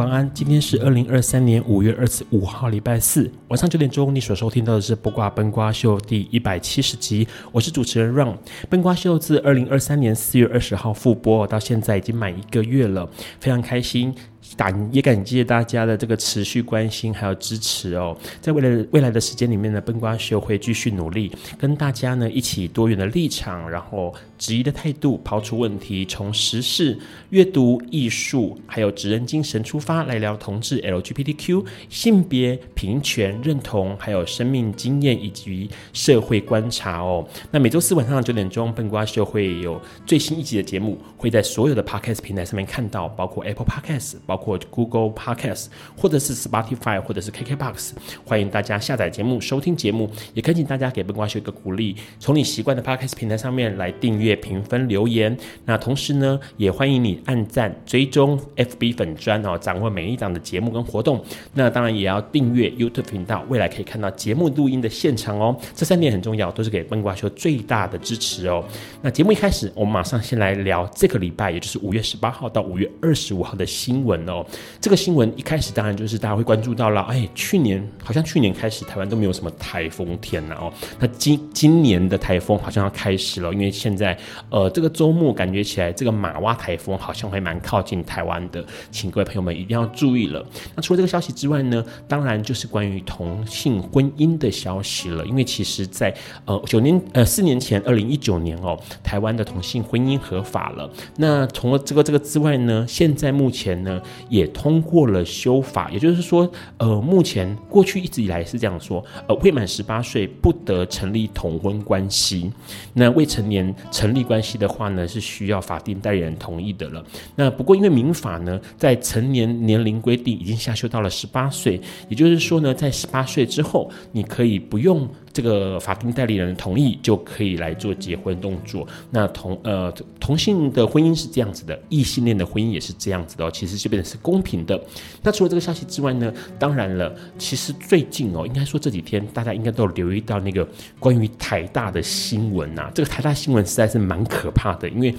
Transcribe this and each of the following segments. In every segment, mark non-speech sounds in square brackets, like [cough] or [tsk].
晚安，今天是二零二三年五月二十五号，礼拜四晚上九点钟，你所收听到的是《卜卦崩瓜秀》第一百七十集，我是主持人 Ron。崩瓜秀自二零二三年四月二十号复播到现在已经满一个月了，非常开心。感也感谢大家的这个持续关心还有支持哦，在未来未来的时间里面呢，笨瓜秀会继续努力，跟大家呢一起多元的立场，然后质疑的态度，抛出问题，从时事、阅读、艺术，还有职人精神出发来聊同志、LGBTQ、性别平权认同，还有生命经验以及社会观察哦。那每周四晚上九点钟，笨瓜秀会有最新一集的节目，会在所有的 Podcast 平台上面看到，包括 Apple Podcast，包括 Google Podcast，或者是 Spotify，或者是 KKBox，欢迎大家下载节目、收听节目，也恳请大家给崩瓜秀一个鼓励，从你习惯的 Podcast 平台上面来订阅、评分、留言。那同时呢，也欢迎你按赞、追踪 FB 粉专哦，掌握每一档的节目跟活动。那当然也要订阅 YouTube 频道，未来可以看到节目录音的现场哦。这三点很重要，都是给崩瓜秀最大的支持哦。那节目一开始，我们马上先来聊这个礼拜，也就是五月十八号到五月二十五号的新闻哦。这个新闻一开始当然就是大家会关注到了，哎，去年好像去年开始台湾都没有什么台风天了哦，那今今年的台风好像要开始了，因为现在呃这个周末感觉起来这个马哇台风好像会蛮靠近台湾的，请各位朋友们一定要注意了。那除了这个消息之外呢，当然就是关于同性婚姻的消息了，因为其实在呃九年呃四年前二零一九年哦，台湾的同性婚姻合法了。那除了这个这个之外呢，现在目前呢。也通过了修法，也就是说，呃，目前过去一直以来是这样说，呃，未满十八岁不得成立同婚关系。那未成年成立关系的话呢，是需要法定代理人同意的了。那不过因为民法呢，在成年年龄规定已经下修到了十八岁，也就是说呢，在十八岁之后，你可以不用。这个法定代理人同意就可以来做结婚动作。那同呃同性的婚姻是这样子的，异性恋的婚姻也是这样子的哦。其实这边是公平的。那除了这个消息之外呢，当然了，其实最近哦，应该说这几天大家应该都有留意到那个关于台大的新闻呐。这个台大新闻实在是蛮可怕的，因为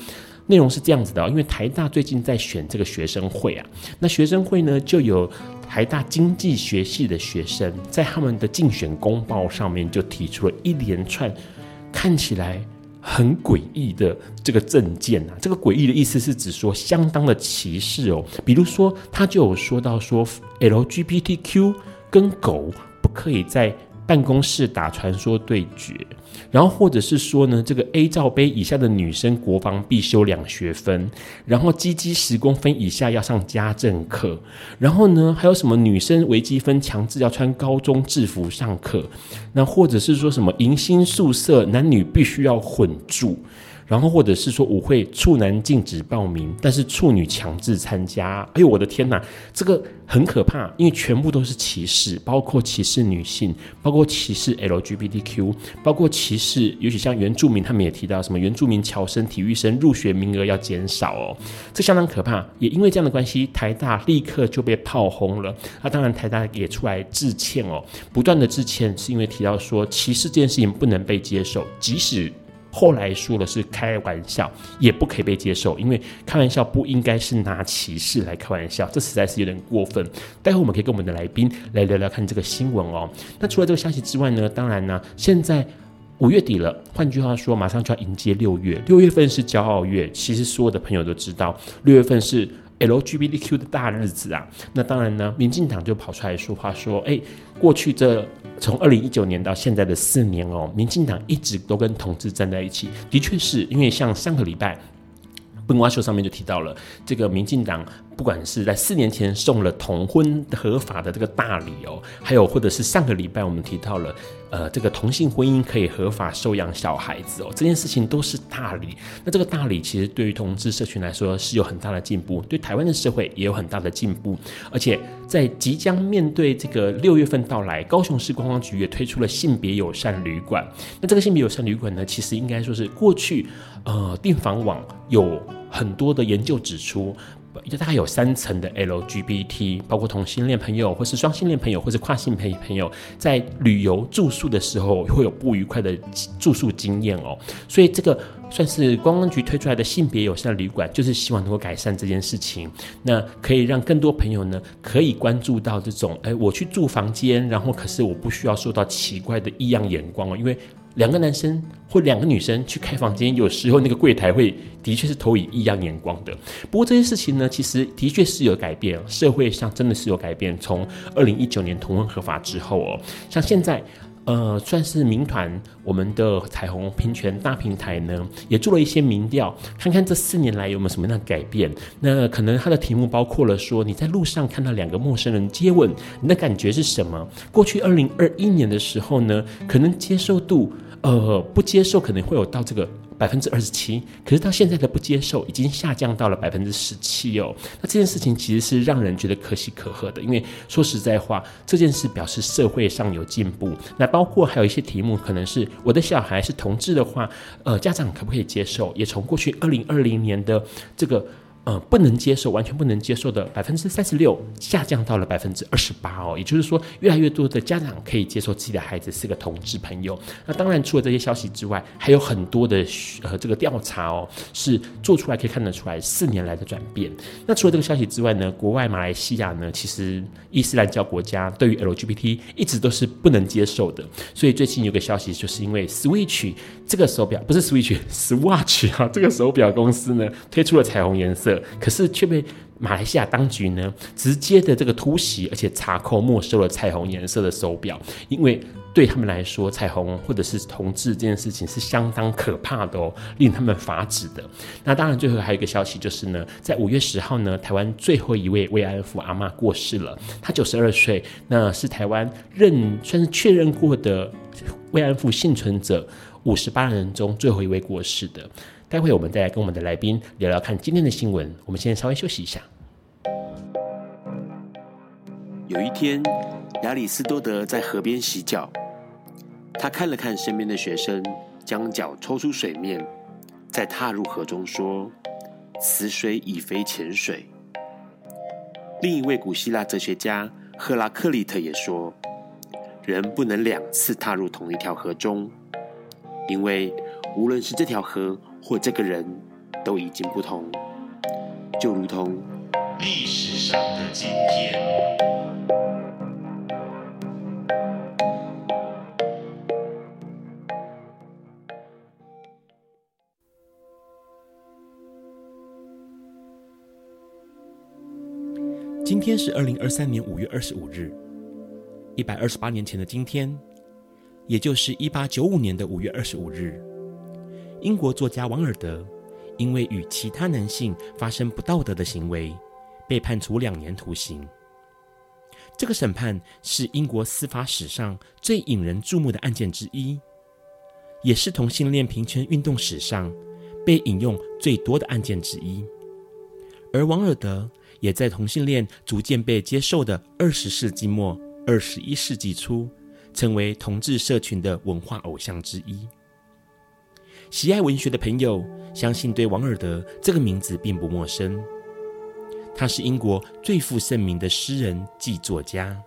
内容是这样子的。因为台大最近在选这个学生会啊，那学生会呢就有。台大经济学系的学生在他们的竞选公报上面就提出了一连串看起来很诡异的这个政见啊，这个诡异的意思是指说相当的歧视哦，比如说他就有说到说 LGBTQ 跟狗不可以在办公室打传说对决。然后或者是说呢，这个 A 罩杯以下的女生国防必修两学分，然后鸡鸡十公分以下要上家政课，然后呢还有什么女生微积分强制要穿高中制服上课，那或者是说什么迎新宿舍男女必须要混住。然后或者是说舞会处男禁止报名，但是处女强制参加。哎呦，我的天哪，这个很可怕，因为全部都是歧视，包括歧视女性，包括歧视 LGBTQ，包括歧视，尤其像原住民，他们也提到什么原住民侨生、体育生入学名额要减少哦，这相当可怕。也因为这样的关系，台大立刻就被炮轰了。那当然，台大也出来致歉哦，不断的致歉，是因为提到说歧视这件事情不能被接受，即使。后来说的是开玩笑，也不可以被接受，因为开玩笑不应该是拿歧视来开玩笑，这实在是有点过分。待会我们可以跟我们的来宾来聊聊看这个新闻哦。那除了这个消息之外呢，当然呢，现在五月底了，换句话说，马上就要迎接六月，六月份是骄傲月。其实所有的朋友都知道，六月份是 LGBTQ 的大日子啊。那当然呢，民进党就跑出来说话说，哎，过去这。从二零一九年到现在的四年哦，民进党一直都跟同志站在一起，的确是因为像上个礼拜，笨瓜秀上面就提到了这个民进党。不管是在四年前送了同婚合法的这个大礼哦，还有或者是上个礼拜我们提到了，呃，这个同性婚姻可以合法收养小孩子哦，这件事情都是大礼。那这个大礼其实对于同志社群来说是有很大的进步，对台湾的社会也有很大的进步。而且在即将面对这个六月份到来，高雄市观光局也推出了性别友善旅馆。那这个性别友善旅馆呢，其实应该说是过去呃订房网有很多的研究指出。就大概有三层的 LGBT，包括同性恋朋友，或是双性恋朋友，或是跨性朋朋友，在旅游住宿的时候会有不愉快的住宿经验哦。所以这个算是观光局推出来的性别友善旅馆，就是希望能够改善这件事情。那可以让更多朋友呢，可以关注到这种，哎，我去住房间，然后可是我不需要受到奇怪的异样眼光哦，因为。两个男生或两个女生去开房间，有时候那个柜台会的确是投以异样眼光的。不过这些事情呢，其实的确是有改变，社会上真的是有改变。从二零一九年同婚合法之后哦，像现在，呃，算是民团我们的彩虹平权大平台呢，也做了一些民调，看看这四年来有没有什么样的改变。那可能它的题目包括了说，你在路上看到两个陌生人接吻，你的感觉是什么？过去二零二一年的时候呢，可能接受度。呃，不接受可能会有到这个百分之二十七，可是到现在的不接受已经下降到了百分之十七哦。那这件事情其实是让人觉得可喜可贺的，因为说实在话，这件事表示社会上有进步。那包括还有一些题目，可能是我的小孩是同志的话，呃，家长可不可以接受？也从过去二零二零年的这个。呃，不能接受，完全不能接受的百分之三十六，下降到了百分之二十八哦。也就是说，越来越多的家长可以接受自己的孩子是个同志朋友。那当然，除了这些消息之外，还有很多的呃这个调查哦，是做出来可以看得出来四年来的转变。那除了这个消息之外呢，国外马来西亚呢，其实伊斯兰教国家对于 LGBT 一直都是不能接受的。所以最近有个消息，就是因为 Switch 这个手表不是 Switch，Swatch 啊，这个手表公司呢推出了彩虹颜色。可是却被马来西亚当局呢直接的这个突袭，而且查扣没收了彩虹颜色的手表，因为对他们来说，彩虹或者是同志这件事情是相当可怕的哦，令他们发指的。那当然，最后还有一个消息就是呢，在五月十号呢，台湾最后一位慰安妇阿嬷过世了，她九十二岁，那是台湾认算是确认过的慰安妇幸存者五十八人中最后一位过世的。待会我们再来跟我们的来宾聊聊看今天的新闻。我们先稍微休息一下。有一天，亚里斯多德在河边洗脚，他看了看身边的学生，将脚抽出水面，再踏入河中，说：“此水已非浅水。”另一位古希腊哲学家赫拉克利特也说：“人不能两次踏入同一条河中，因为无论是这条河。”或这个人都已经不同，就如同历史上的今天。今天是二零二三年五月二十五日，一百二十八年前的今天，也就是一八九五年的五月二十五日。英国作家王尔德因为与其他男性发生不道德的行为，被判处两年徒刑。这个审判是英国司法史上最引人注目的案件之一，也是同性恋平权运动史上被引用最多的案件之一。而王尔德也在同性恋逐渐被接受的二十世纪末、二十一世纪初，成为同志社群的文化偶像之一。喜爱文学的朋友，相信对王尔德这个名字并不陌生。他是英国最负盛名的诗人暨作家。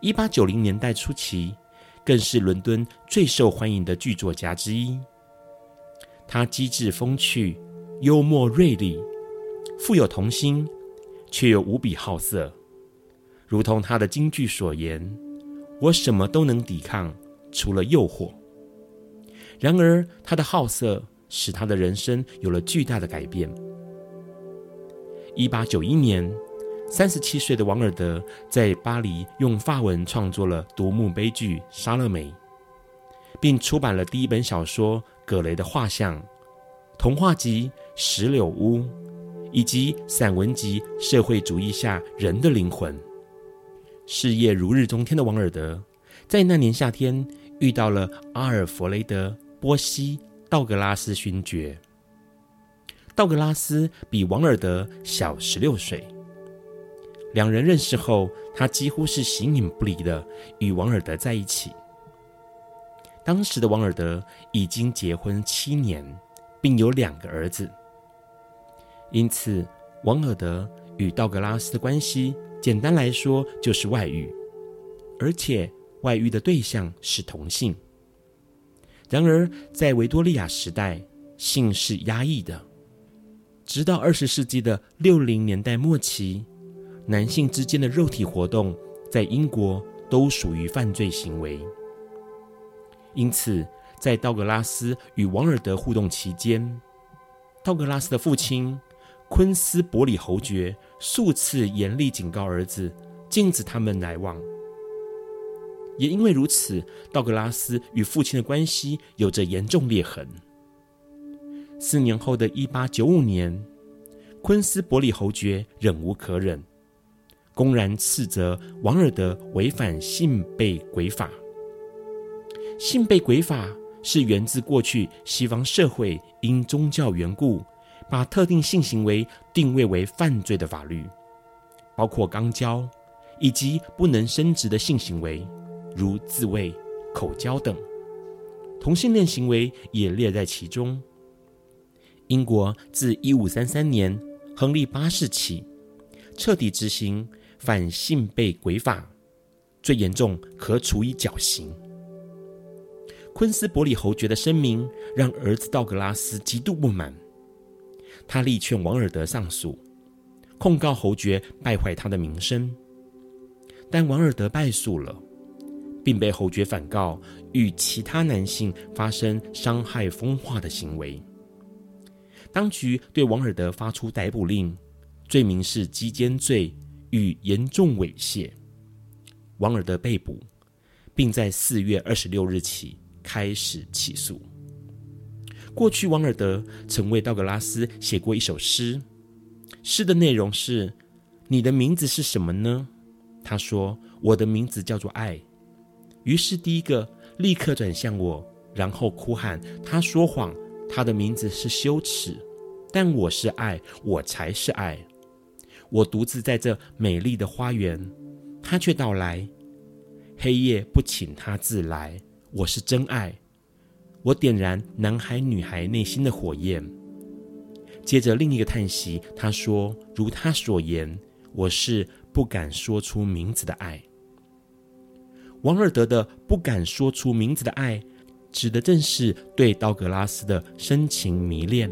一八九零年代初期，更是伦敦最受欢迎的剧作家之一。他机智风趣、幽默锐利、富有童心，却又无比好色。如同他的金句所言：“我什么都能抵抗，除了诱惑。”然而，他的好色使他的人生有了巨大的改变。一八九一年，三十七岁的王尔德在巴黎用法文创作了独幕悲剧《莎乐美》，并出版了第一本小说《葛雷的画像》、童话集《石榴屋》以及散文集《社会主义下人的灵魂》。事业如日中天的王尔德，在那年夏天遇到了阿尔弗雷德·波西·道格拉斯勋爵。道格拉斯比王尔德小十六岁。两人认识后，他几乎是形影不离的与王尔德在一起。当时的王尔德已经结婚七年，并有两个儿子。因此，王尔德与道格拉斯的关系，简单来说就是外遇，而且外遇的对象是同性。然而，在维多利亚时代，性是压抑的。直到二十世纪的六零年代末期，男性之间的肉体活动在英国都属于犯罪行为。因此，在道格拉斯与王尔德互动期间，道格拉斯的父亲昆斯伯里侯爵数次严厉警告儿子，禁止他们来往。也因为如此，道格拉斯与父亲的关系有着严重裂痕。四年后的一八九五年，昆斯伯里侯爵忍无可忍，公然斥责王尔德违反性被轨法。性被轨法是源自过去西方社会因宗教缘故，把特定性行为定位为犯罪的法律，包括肛交以及不能生殖的性行为，如自慰、口交等，同性恋行为也列在其中。英国自一五三三年亨利八世起，彻底执行反性被轨法，最严重可处以绞刑。昆斯伯里侯爵的声明让儿子道格拉斯极度不满，他力劝王尔德上诉，控告侯爵败坏他的名声，但王尔德败诉了，并被侯爵反告与其他男性发生伤害风化的行为。当局对王尔德发出逮捕令，罪名是鸡奸罪与严重猥亵。王尔德被捕，并在四月二十六日起开始起诉。过去，王尔德曾为道格拉斯写过一首诗，诗的内容是：“你的名字是什么呢？”他说：“我的名字叫做爱。”于是第一个立刻转向我，然后哭喊：“他说谎，他的名字是羞耻。”但我是爱，我才是爱。我独自在这美丽的花园，他却到来。黑夜不请他自来。我是真爱，我点燃男孩女孩内心的火焰。接着另一个叹息，他说：“如他所言，我是不敢说出名字的爱。”王尔德的不敢说出名字的爱，指的正是对道格拉斯的深情迷恋。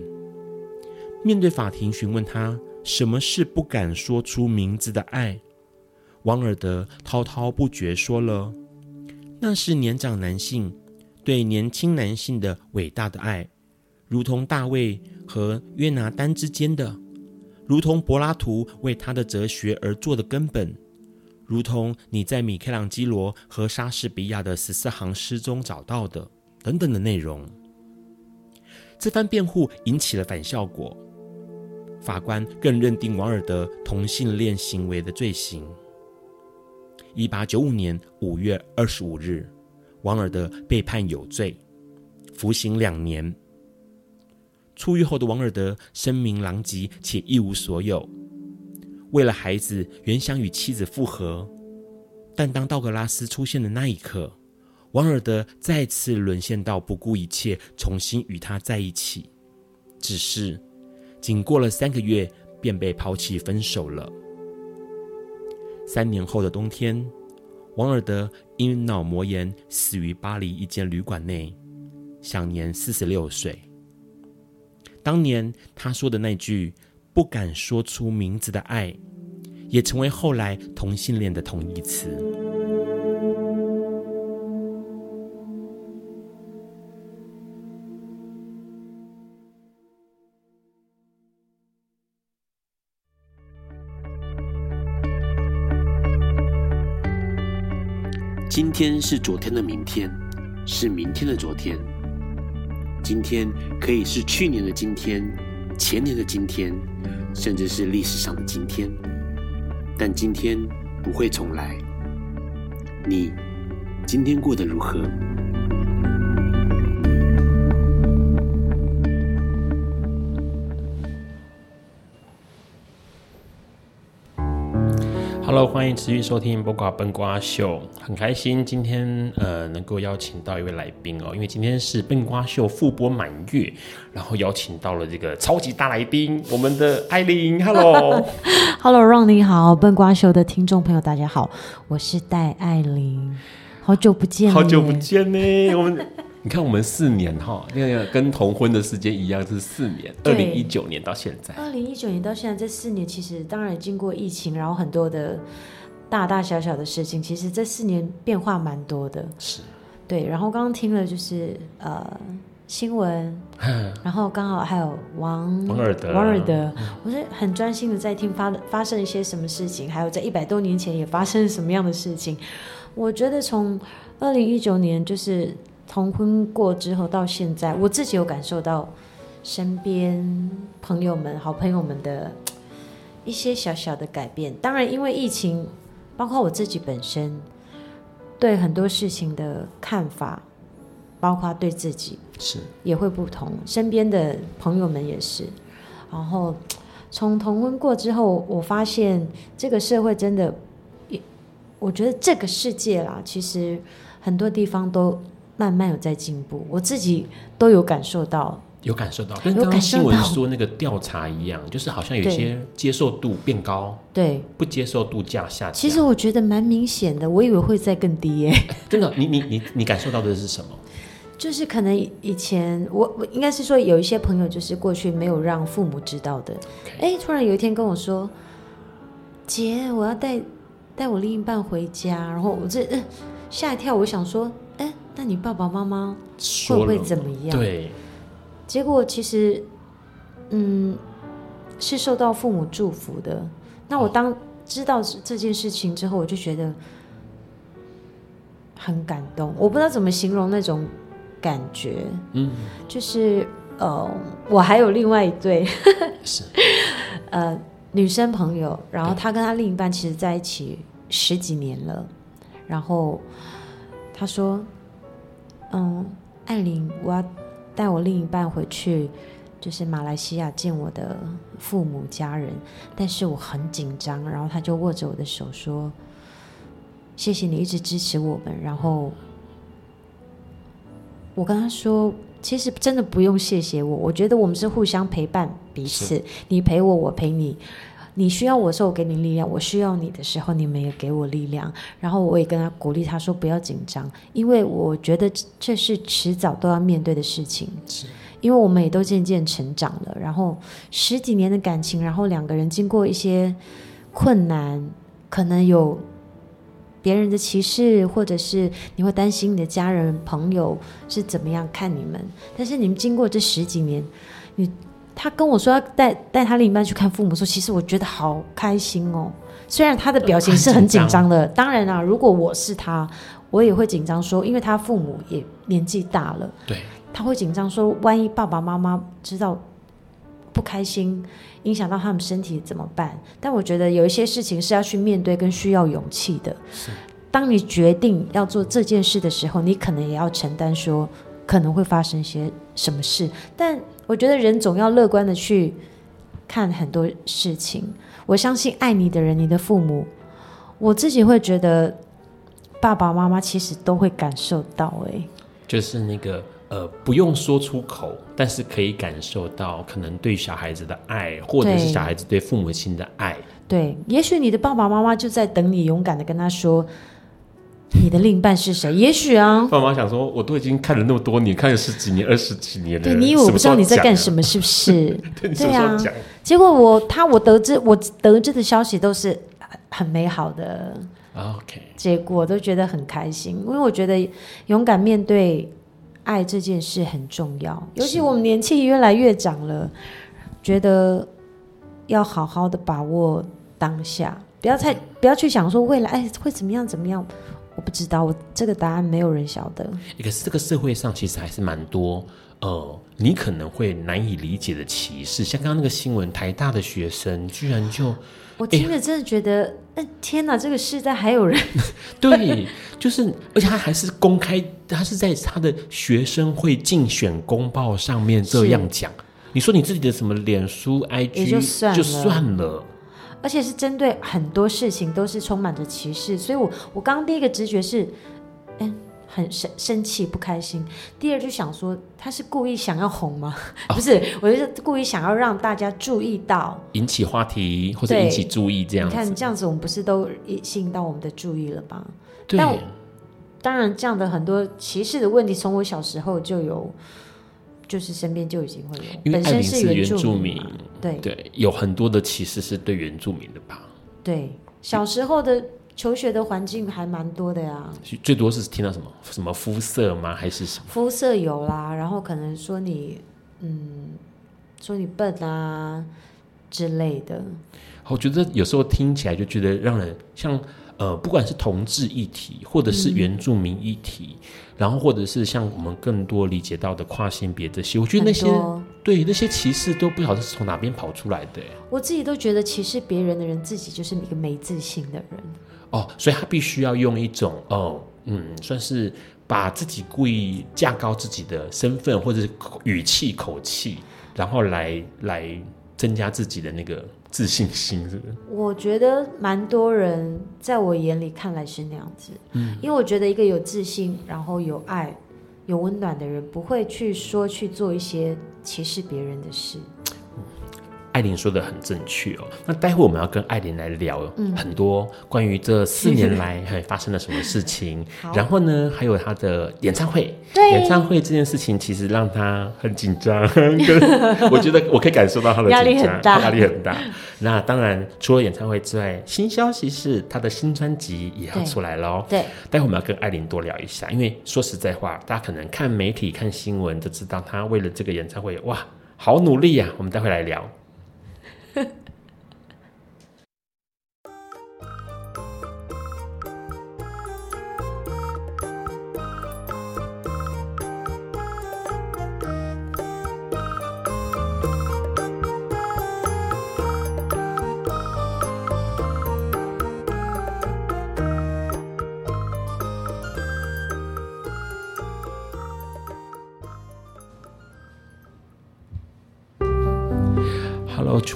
面对法庭询问他什么是不敢说出名字的爱，王尔德滔滔不绝说了：“那是年长男性对年轻男性的伟大的爱，如同大卫和约拿单之间的，如同柏拉图为他的哲学而做的根本，如同你在米开朗基罗和莎士比亚的十四行诗中找到的等等的内容。”这番辩护引起了反效果。法官更认定王尔德同性恋行为的罪行。一八九五年五月二十五日，王尔德被判有罪，服刑两年。出狱后的王尔德声名狼藉且一无所有，为了孩子，原想与妻子复合，但当道格拉斯出现的那一刻，王尔德再次沦陷到不顾一切，重新与他在一起。只是，仅过了三个月，便被抛弃分手了。三年后的冬天，王尔德因脑膜炎死于巴黎一间旅馆内，享年四十六岁。当年他说的那句“不敢说出名字的爱”，也成为后来同性恋的同义词。今天是昨天的明天，是明天的昨天。今天可以是去年的今天，前年的今天，甚至是历史上的今天。但今天不会重来。你今天过得如何？Hello，欢迎持续收听《播瓜笨瓜秀》，很开心今天呃能够邀请到一位来宾哦，因为今天是《笨瓜秀》复播满月，然后邀请到了这个超级大来宾，我们的艾琳。Hello，Hello，Ron [laughs] 你好，《笨瓜秀》的听众朋友大家好，我是戴艾琳，好久不见，好久不见呢，我们。你看，我们四年哈，那个跟同婚的时间一样，是四年，二零一九年到现在。二零一九年到现在这四年，其实当然经过疫情，然后很多的大大小小的事情，其实这四年变化蛮多的。是，对。然后刚刚听了就是呃新闻，[laughs] 然后刚好还有王王尔德，王尔德，我是很专心的在听发发生一些什么事情，还有在一百多年前也发生什么样的事情。我觉得从二零一九年就是。同婚过之后到现在，我自己有感受到身边朋友们、好朋友们的一些小小的改变。当然，因为疫情，包括我自己本身对很多事情的看法，包括对自己是也会不同。身边的朋友们也是。然后从同婚过之后，我发现这个社会真的，我觉得这个世界啦，其实很多地方都。慢慢有在进步，我自己都有感受到，有感受到，跟刚刚新闻说那个调查一样，就是好像有些接受度变高，对，不接受度降下降。其实我觉得蛮明显的，我以为会再更低耶。[laughs] 真的，你你你你感受到的是什么？就是可能以前我我应该是说有一些朋友，就是过去没有让父母知道的，哎、突然有一天跟我说，姐，我要带带我另一半回家，然后我这吓一跳，我想说。那你爸爸妈妈会不会怎么样？对，结果其实，嗯，是受到父母祝福的。那我当知道这件事情之后，我就觉得很感动。我不知道怎么形容那种感觉。嗯，就是呃，我还有另外一对，是 [laughs] 呃女生朋友，然后她跟她另一半其实在一起十几年了，然后她说。嗯，艾琳，我要带我另一半回去，就是马来西亚见我的父母家人，但是我很紧张。然后他就握着我的手说：“谢谢你一直支持我们。”然后我跟他说：“其实真的不用谢谢我，我觉得我们是互相陪伴彼此，你陪我，我陪你。”你需要我的时候，我给你力量；我需要你的时候，你们也给我力量。然后我也跟他鼓励他说：“不要紧张，因为我觉得这是迟早都要面对的事情。是，因为我们也都渐渐成长了。然后十几年的感情，然后两个人经过一些困难，可能有别人的歧视，或者是你会担心你的家人朋友是怎么样看你们。但是你们经过这十几年，你。”他跟我说要带带他另一半去看父母，说其实我觉得好开心哦。虽然他的表情是很紧张的，当然啊，如果我是他，我也会紧张说，因为他父母也年纪大了，对，他会紧张说，万一爸爸妈妈知道不开心，影响到他们身体怎么办？但我觉得有一些事情是要去面对跟需要勇气的。是，当你决定要做这件事的时候，你可能也要承担说可能会发生些什么事。但我觉得人总要乐观的去看很多事情。我相信爱你的人，你的父母，我自己会觉得爸爸妈妈其实都会感受到、欸，哎，就是那个。呃，不用说出口，但是可以感受到可能对小孩子的爱，或者是小孩子对父母亲的爱。对，也许你的爸爸妈妈就在等你勇敢的跟他说，你的另一半是谁？也许啊，爸妈想说，我都已经看了那么多年，看了十几年、二十几年了，对，你以为我不知道你在干什么，是不是？[laughs] 对，对啊。结果我他我得知我得知的消息都是很美好的。OK，结果都觉得很开心，因为我觉得勇敢面对。爱这件事很重要，尤其我们年纪越来越长了，觉得要好好的把握当下，不要太不要去想说未来哎会怎么样怎么样，我不知道，我这个答案没有人晓得。可是这个社会上其实还是蛮多呃，你可能会难以理解的歧视，像刚刚那个新闻，台大的学生居然就。我听着真的觉得，哎、欸，天哪！这个世代还有人 [laughs] 对，就是，而且他还是公开，他是在他的学生会竞选公报上面这样讲。你说你自己的什么脸书、IG 就算，就算了，而且是针对很多事情都是充满着歧视，所以我我刚刚第一个直觉是。很生生气不开心，第二就想说他是故意想要红吗？哦、[laughs] 不是，我就是故意想要让大家注意到，引起话题或者引起注意这样子。你看这样子，我们不是都吸引到我们的注意了吗？对。但当然，这样的很多歧视的问题，从我小时候就有，就是身边就已经会有。因为本身是原住民，对对，有很多的歧视是对原住民的吧？对，小时候的。求学的环境还蛮多的呀，最多是听到什么什么肤色吗？还是什么？肤色有啦，然后可能说你，嗯，说你笨啊之类的。我觉得有时候听起来就觉得让人像呃，不管是同志议题，或者是原住民议题，嗯、然后或者是像我们更多理解到的跨性别这些，我觉得那些对那些歧视都不晓得是从哪边跑出来的。我自己都觉得歧视别人的人，自己就是一个没自信的人。哦，所以他必须要用一种哦，嗯，算是把自己故意架高自己的身份或者是语气口气，然后来来增加自己的那个自信心，是不是？我觉得蛮多人在我眼里看来是那样子，嗯，因为我觉得一个有自信、然后有爱、有温暖的人，不会去说去做一些歧视别人的事。艾琳说的很正确哦，那待会我们要跟艾琳来聊很多关于这四年来还 [laughs] 发生了什么事情，然后呢，还有她的演唱会。对，演唱会这件事情其实让她很紧张，[laughs] [laughs] 我觉得我可以感受到她的压力很大，压力很大。那当然，除了演唱会之外，新消息是她的新专辑也要出来喽。对，待会我们要跟艾琳多聊一下，因为说实在话，大家可能看媒体、看新闻就知道她为了这个演唱会，哇，好努力呀、啊。我们待会来聊。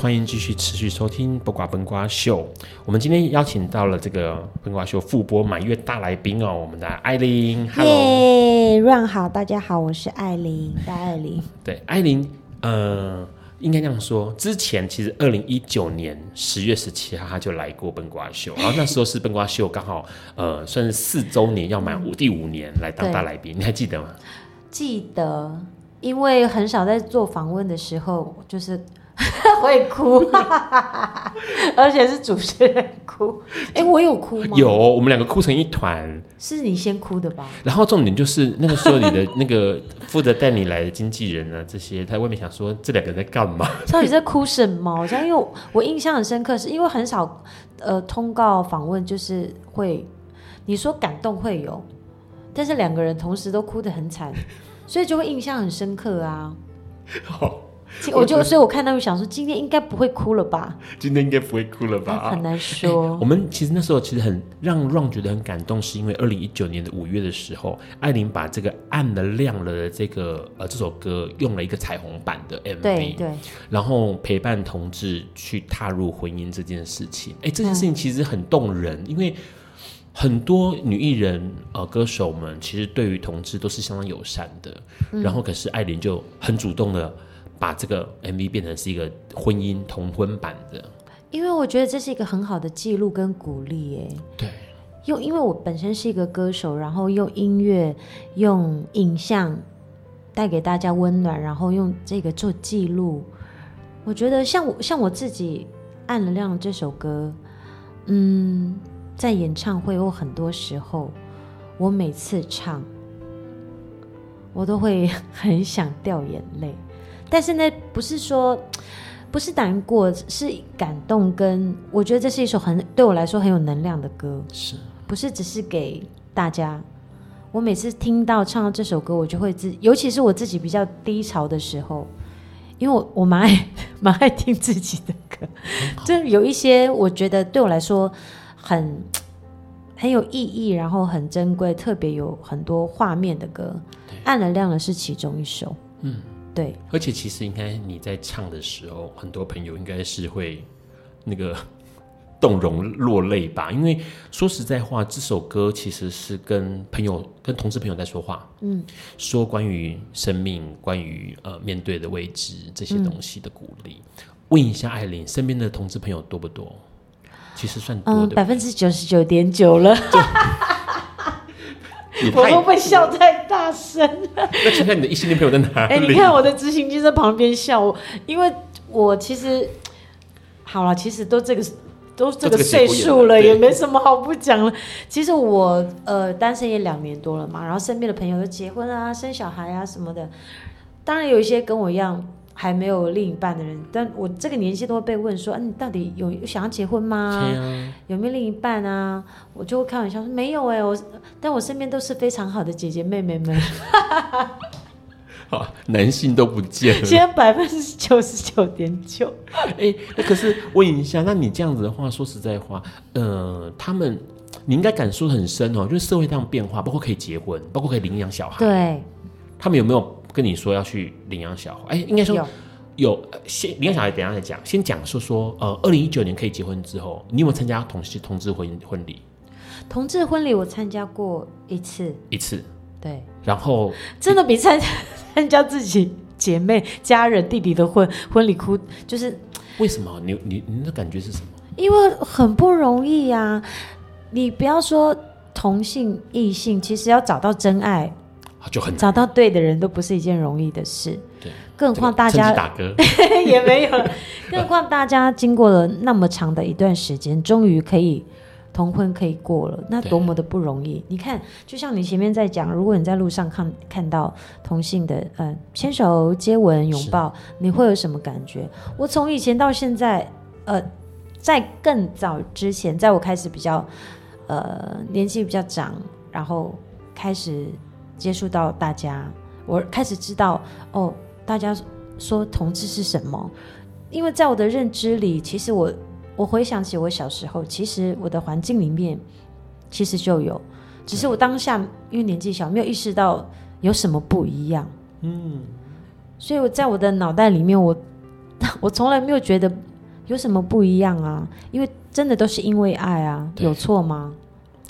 欢迎继续持续收听《不瓜崩瓜秀》。我们今天邀请到了这个《崩瓜秀》复播满月大来宾哦，我们的艾琳。耶，Run 好，大家好，我是艾琳，大艾琳。对，艾琳，呃，应该这样说，之前其实二零一九年十月十七号他就来过《崩瓜秀》，然后那时候是《崩瓜秀》刚好呃算是四周年要满五第五年来当大来宾，你还记得吗？记得，因为很少在做访问的时候就是。[laughs] 会哭，[laughs] 而且是主持人哭。哎、欸，我有哭吗？有，我们两个哭成一团。是你先哭的吧？然后重点就是那个时候你的那个负责带你来的经纪人啊，这些他外面想说这两个人在干嘛？到底在哭什么？好像因为我印象很深刻，是因为很少呃通告访问就是会，你说感动会有，但是两个人同时都哭得很惨，所以就会印象很深刻啊。[laughs] 好。我就所以，我看到就想说，今天应该不会哭了吧？今天应该不会哭了吧？很难说。欸、我们其实那时候其实很让 Ron 觉得很感动，是因为二零一九年的五月的时候，艾琳把这个暗了亮了的这个呃这首歌用了一个彩虹版的 MV，对对，然后陪伴同志去踏入婚姻这件事情。哎、欸，这件事情其实很动人，嗯、因为很多女艺人呃歌手们其实对于同志都是相当友善的，嗯、然后可是艾琳就很主动的。把这个 MV 变成是一个婚姻同婚版的，因为我觉得这是一个很好的记录跟鼓励耶。对，用因为我本身是一个歌手，然后用音乐、用影像带给大家温暖，然后用这个做记录。我觉得像我像我自己按了亮这首歌，嗯，在演唱会有很多时候，我每次唱，我都会 [laughs] 很想掉眼泪。但是呢，不是说不是难过，是感动，跟我觉得这是一首很对我来说很有能量的歌，是。不是只是给大家？我每次听到唱到这首歌，我就会自，尤其是我自己比较低潮的时候，因为我我蛮爱 [laughs] 蛮爱听自己的歌，就有一些我觉得对我来说很很有意义，然后很珍贵，特别有很多画面的歌，暗了亮了是其中一首，嗯。对，而且其实应该你在唱的时候，很多朋友应该是会那个 [laughs] 动容落泪吧？因为说实在话，这首歌其实是跟朋友、跟同事朋友在说话，嗯，说关于生命、关于呃面对的未知这些东西的鼓励。嗯、问一下艾琳，身边的同志朋友多不多？其实算多的，百分之九十九点九了。[laughs] 我都被笑太大声了。[laughs] 那请看你的异性恋朋友在哪里？哎、欸，你看我的执行机在旁边笑我，因为我其实好了，其实都这个都这个岁数了，也没什么好不讲了。其实我呃单身也两年多了嘛，然后身边的朋友都结婚啊、生小孩啊什么的，当然有一些跟我一样。还没有另一半的人，但我这个年纪都会被问说：“嗯、啊，你到底有想要结婚吗？啊、有没有另一半啊？”我就会开玩笑说：“没有哎、欸，我但我身边都是非常好的姐姐妹妹们。[laughs] ”好，男性都不见了，现在百分之九十九点九。[laughs] 哎，可是问一下，那你这样子的话，说实在话，呃，他们你应该感受很深哦，就是社会这样变化，包括可以结婚，包括可以领养小孩，对，他们有没有？跟你说要去领养小孩，哎、欸，应该说有，有先领养小孩，等一下再讲。先讲说说，呃，二零一九年可以结婚之后，你有没有参加同志同志婚婚礼？同志婚礼我参加过一次，一次，对。然后真的比参 [laughs] 参加自己姐妹、家人、弟弟的婚婚礼哭，就是为什么？你你你的感觉是什么？因为很不容易呀、啊。你不要说同性、异性，其实要找到真爱。就很找到对的人都不是一件容易的事，对，更何况大家 [laughs] 也没有，更何况大家经过了那么长的一段时间，终于可以同婚可以过了，那多么的不容易！你看，就像你前面在讲，如果你在路上看看到同性的，呃，牵手、接吻、拥抱，你会有什么感觉？我从以前到现在，呃，在更早之前，在我开始比较，呃，年纪比较长，然后开始。接触到大家，我开始知道哦，大家说同志是什么？因为在我的认知里，其实我我回想起我小时候，其实我的环境里面其实就有，只是我当下因为年纪小，没有意识到有什么不一样。嗯，所以我在我的脑袋里面，我 [laughs] 我从来没有觉得有什么不一样啊，因为真的都是因为爱啊，有错吗？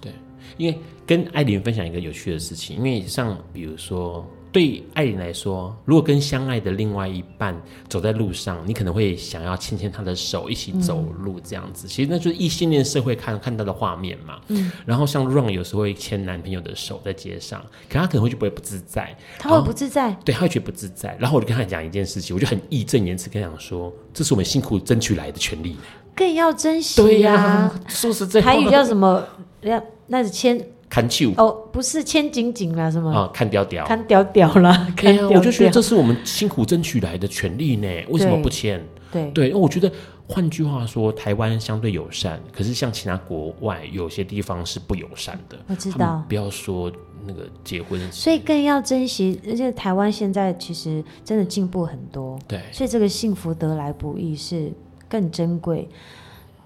对，因为。跟艾琳分享一个有趣的事情，因为像比如说，对艾琳来说，如果跟相爱的另外一半走在路上，你可能会想要牵牵他的手，一起走路这样子。嗯、其实那就是异性恋社会看看到的画面嘛。嗯。然后像 Ron 有时候会牵男朋友的手在街上，可他可能会就不会不自在。他会不自在？对，他会觉得不自在。然后我就跟他讲一件事情，我就很义正言辞跟他讲说，这是我们辛苦争取来的权利，更要珍惜、啊。对呀、啊，说实在话，台语叫什么？那那是牵。看手哦，不是牵紧紧啦，什么啊？看屌屌，看屌屌啦。对啊，我就觉得这是我们辛苦争取来的权利呢，为什么不签？对对，我觉得换句话说，台湾相对友善，可是像其他国外有些地方是不友善的。我知道，不要说那个结婚，所以更要珍惜。而且台湾现在其实真的进步很多，对，所以这个幸福得来不易是更珍贵。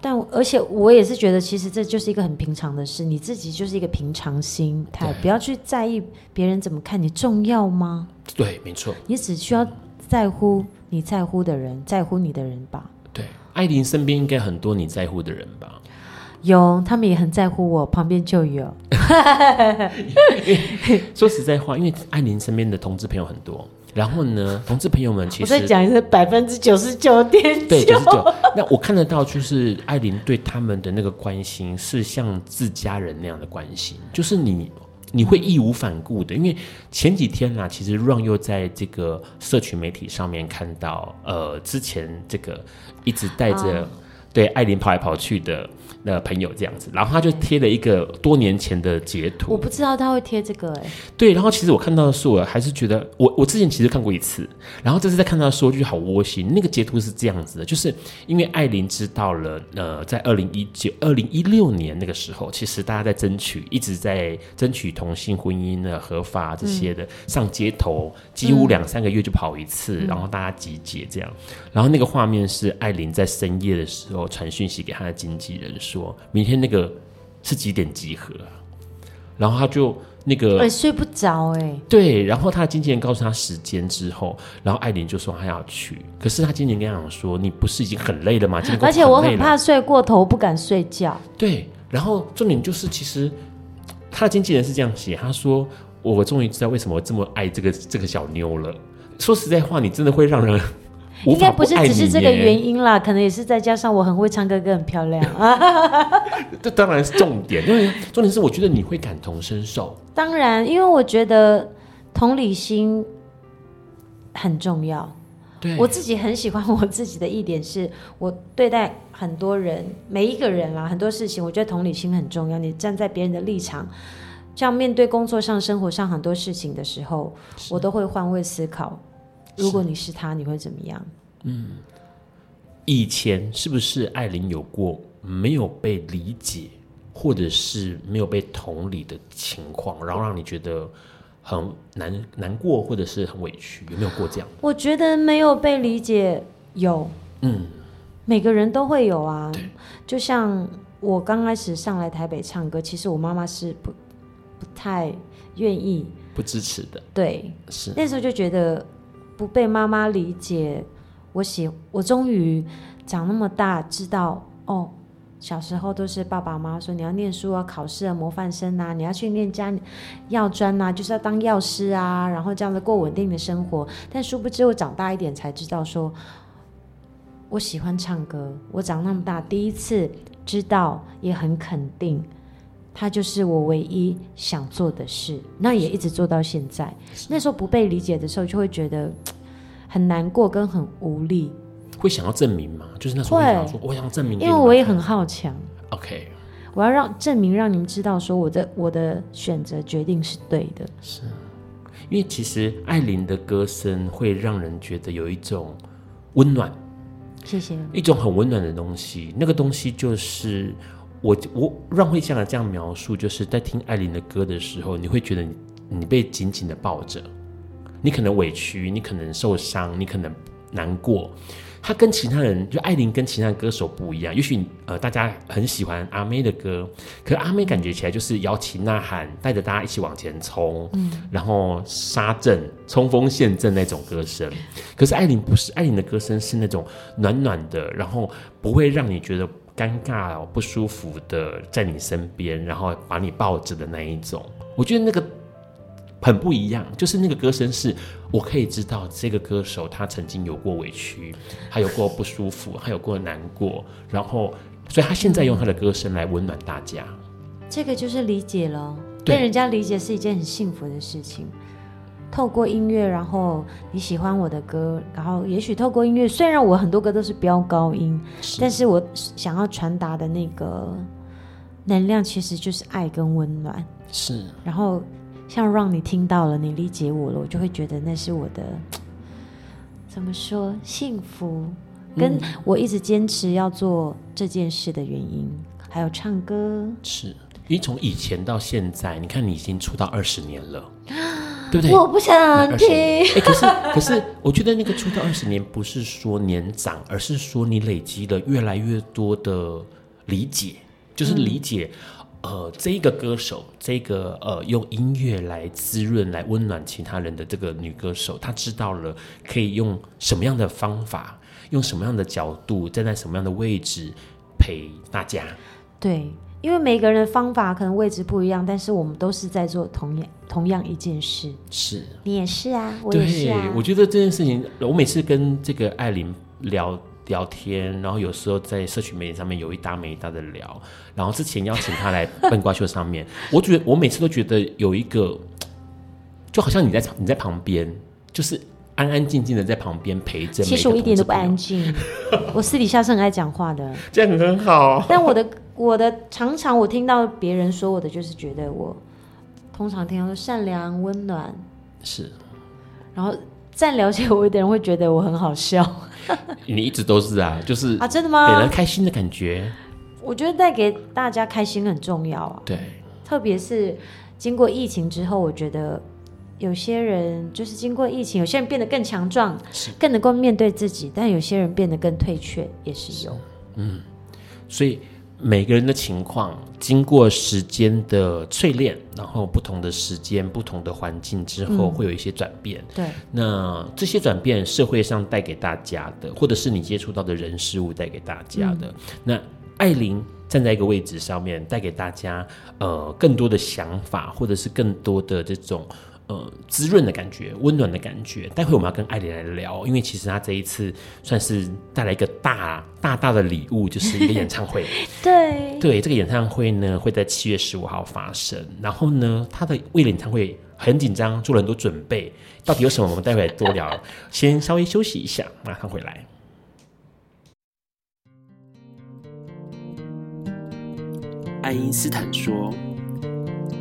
但而且我也是觉得，其实这就是一个很平常的事，你自己就是一个平常心态，不要去在意别人怎么看你，重要吗？对，没错，你只需要在乎你在乎的人，在乎你的人吧。对，艾琳身边应该很多你在乎的人吧？有，他们也很在乎我，旁边就有。[laughs] 说实在话，因为艾琳身边的同志朋友很多。然后呢，同志朋友们其实我再讲一次，百分之九十九点九，对，九十九。那我看得到，就是艾琳对他们的那个关心，是像自家人那样的关心，就是你你会义无反顾的。因为前几天啦，其实 Run 又在这个社群媒体上面看到，呃，之前这个一直带着对艾琳跑来跑去的。那朋友这样子，然后他就贴了一个多年前的截图。我不知道他会贴这个哎、欸。对，然后其实我看到的时候，我还是觉得我我之前其实看过一次，然后这次再看到的时候就好窝心。那个截图是这样子的，就是因为艾琳知道了，呃，在二零一九、二零一六年那个时候，其实大家在争取，一直在争取同性婚姻的合法这些的，嗯、上街头几乎两三个月就跑一次，嗯、然后大家集结这样。然后那个画面是艾琳在深夜的时候传讯息给他的经纪人说。说明天那个是几点集合啊？然后他就那个，哎，睡不着哎。对，然后他的经纪人告诉他时间之后，然后艾琳就说他要去。可是他经纪人跟他讲说：“你不是已经很累了吗？”了而且我很怕睡过头，不敢睡觉。对，然后重点就是，其实他的经纪人是这样写：“他说我终于知道为什么我这么爱这个这个小妞了。”说实在话，你真的会让人。应该不是只是这个原因啦，可能也是再加上我很会唱歌，歌很漂亮。这当然是重点，因为重点是我觉得你会感同身受。当然，因为我觉得同理心很重要。对，我自己很喜欢我自己的一点是，我对待很多人，每一个人啦，很多事情，我觉得同理心很重要。你站在别人的立场，这样面对工作上、生活上很多事情的时候，我都会换位思考。如果你是他，你会怎么样？嗯，以前是不是艾琳有过没有被理解，或者是没有被同理的情况，然后让你觉得很难难过，或者是很委屈？有没有过这样？我觉得没有被理解有，嗯，每个人都会有啊。就像我刚开始上来台北唱歌，其实我妈妈是不不太愿意、不支持的。对，是那时候就觉得。不被妈妈理解，我喜我终于长那么大，知道哦，小时候都是爸爸妈妈说你要念书啊，考试啊，模范生啊，你要去念家药专啊，就是要当药师啊，然后这样子过稳定的生活。但殊不知我长大一点才知道说，说我喜欢唱歌。我长那么大第一次知道，也很肯定。他就是我唯一想做的事，那也一直做到现在。那时候不被理解的时候，就会觉得很难过跟很无力。会想要证明吗？就是那时候会想说，我想证明，因为我也很好强。OK，我要让证明让你们知道，说我的我的选择决定是对的。是，因为其实艾琳的歌声会让人觉得有一种温暖。谢谢。一种很温暖的东西，那个东西就是。我我让会这样这样描述，就是在听艾琳的歌的时候，你会觉得你你被紧紧的抱着，你可能委屈，你可能受伤，你可能难过。他跟其他人，就艾琳跟其他歌手不一样。也许呃大家很喜欢阿妹的歌，可是阿妹感觉起来就是摇旗呐喊，带着大家一起往前冲，嗯，然后杀阵、冲锋陷阵那种歌声。可是艾琳不是，艾琳的歌声是那种暖暖的，然后不会让你觉得。尴尬哦，不舒服的在你身边，然后把你抱着的那一种，我觉得那个很不一样。就是那个歌声是，我可以知道这个歌手他曾经有过委屈，还有过不舒服，还有过难过，然后所以他现在用他的歌声来温暖大家。这个就是理解了，被人家理解是一件很幸福的事情。透过音乐，然后你喜欢我的歌，然后也许透过音乐，虽然我很多歌都是飙高音，是但是我想要传达的那个能量其实就是爱跟温暖。是。然后像让你听到了，你理解我了，我就会觉得那是我的 [tsk] 怎么说幸福，跟我一直坚持要做这件事的原因，还有唱歌。是，你从以前到现在，你看你已经出道二十年了，[gasps] 对不对？我不想听。哎、欸，可是 [laughs] 可是，我觉得那个出道二十年不是说年长，而是说你累积了越来越多的理解，就是理解。嗯呃，这一个歌手，这个呃，用音乐来滋润、来温暖其他人的这个女歌手，她知道了可以用什么样的方法，用什么样的角度，站在什么样的位置陪大家。对，因为每个人的方法可能位置不一样，但是我们都是在做同样同样一件事。是，你也是啊，我也是啊。对，我觉得这件事情，我每次跟这个艾琳聊。聊天，然后有时候在社群媒体上面有一搭没一搭的聊，然后之前邀请他来笨瓜秀上面，[laughs] 我觉得我每次都觉得有一个，就好像你在你在旁边，就是安安静静的在旁边陪着。其实我一点都不安静，[laughs] 我私底下是很爱讲话的，这样很好。但我的我的常常我听到别人说我的，就是觉得我通常听到说善良温暖是，然后再了解我一点人会觉得我很好笑。你一直都是啊，就是啊，真的吗？给人开心的感觉。我觉得带给大家开心很重要啊。对，特别是经过疫情之后，我觉得有些人就是经过疫情，有些人变得更强壮，更能够面对自己；但有些人变得更退却，也是有。嗯，所以。每个人的情况，经过时间的淬炼，然后不同的时间、不同的环境之后，会有一些转变。嗯、对，那这些转变，社会上带给大家的，或者是你接触到的人事物带给大家的，嗯、那艾琳站在一个位置上面，带给大家呃更多的想法，或者是更多的这种。呃，滋润的感觉，温暖的感觉。待会我们要跟艾琳来聊，因为其实她这一次算是带来一个大大大的礼物，就是一个演唱会。[laughs] 对对，这个演唱会呢会在七月十五号发生。然后呢，他的为了演唱会很紧张，做了很多准备。到底有什么？我们待会来多聊。先稍微休息一下，马上回来。爱因斯坦说：“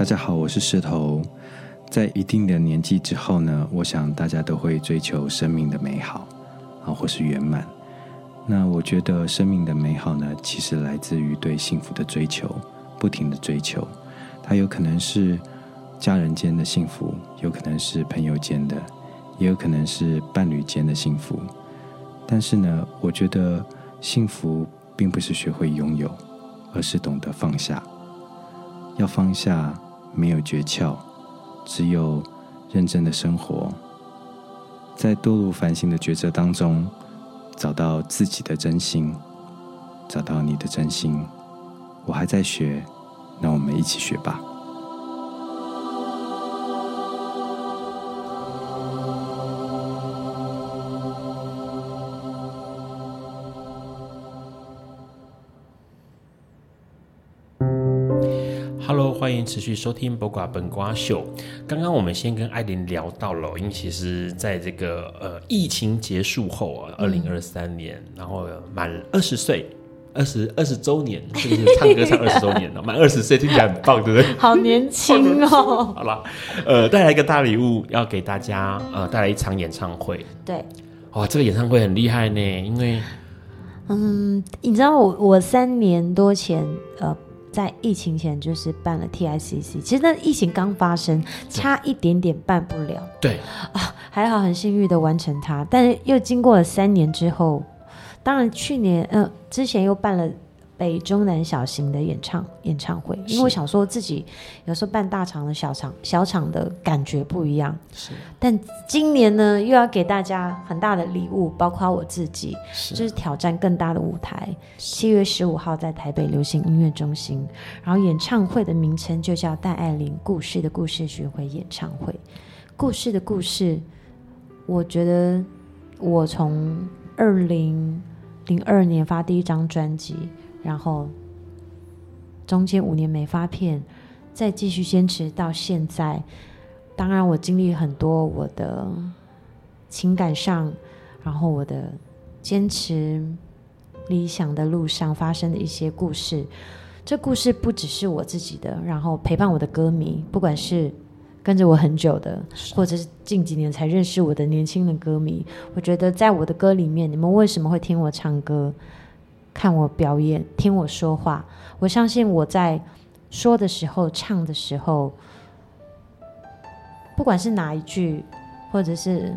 大家好，我是石头。在一定的年纪之后呢，我想大家都会追求生命的美好，啊，或是圆满。那我觉得生命的美好呢，其实来自于对幸福的追求，不停的追求。它有可能是家人间的幸福，有可能是朋友间的，也有可能是伴侣间的幸福。但是呢，我觉得幸福并不是学会拥有，而是懂得放下。要放下，没有诀窍。只有认真的生活，在多如繁星的抉择当中，找到自己的真心，找到你的真心。我还在学，那我们一起学吧。迎持续收听《博瓜本瓜秀》。刚刚我们先跟艾琳聊到了，因为其实在这个呃疫情结束后啊，二零二三年，然后满二十岁，[laughs] 二十二十周年，是不是唱歌唱二十周年了？满二十岁听起来很棒，对不对？好年轻哦！[laughs] 好了，呃，带来一个大礼物，要给大家呃带来一场演唱会。对，哇，这个演唱会很厉害呢，因为嗯，你知道我我三年多前呃。在疫情前就是办了 TICC，其实那疫情刚发生，差一点点办不了。对啊，还好很幸运的完成它，但是又经过了三年之后，当然去年呃之前又办了。北中南小型的演唱演唱会，因为我想说自己有时候办大场的小场小场的感觉不一样。是，但今年呢，又要给大家很大的礼物，包括我自己，是就是挑战更大的舞台。七月十五号在台北流行音乐中心，然后演唱会的名称就叫戴爱玲故事的故事巡回演唱会。故事的故事，我觉得我从二零。零二年发第一张专辑，然后中间五年没发片，再继续坚持到现在。当然，我经历很多我的情感上，然后我的坚持理想的路上发生的一些故事。这故事不只是我自己的，然后陪伴我的歌迷，不管是跟着我很久的，或者是近几年才认识我的年轻的歌迷，我觉得在我的歌里面，你们为什么会听我唱歌、看我表演、听我说话？我相信我在说的时候、唱的时候。不管是哪一句，或者是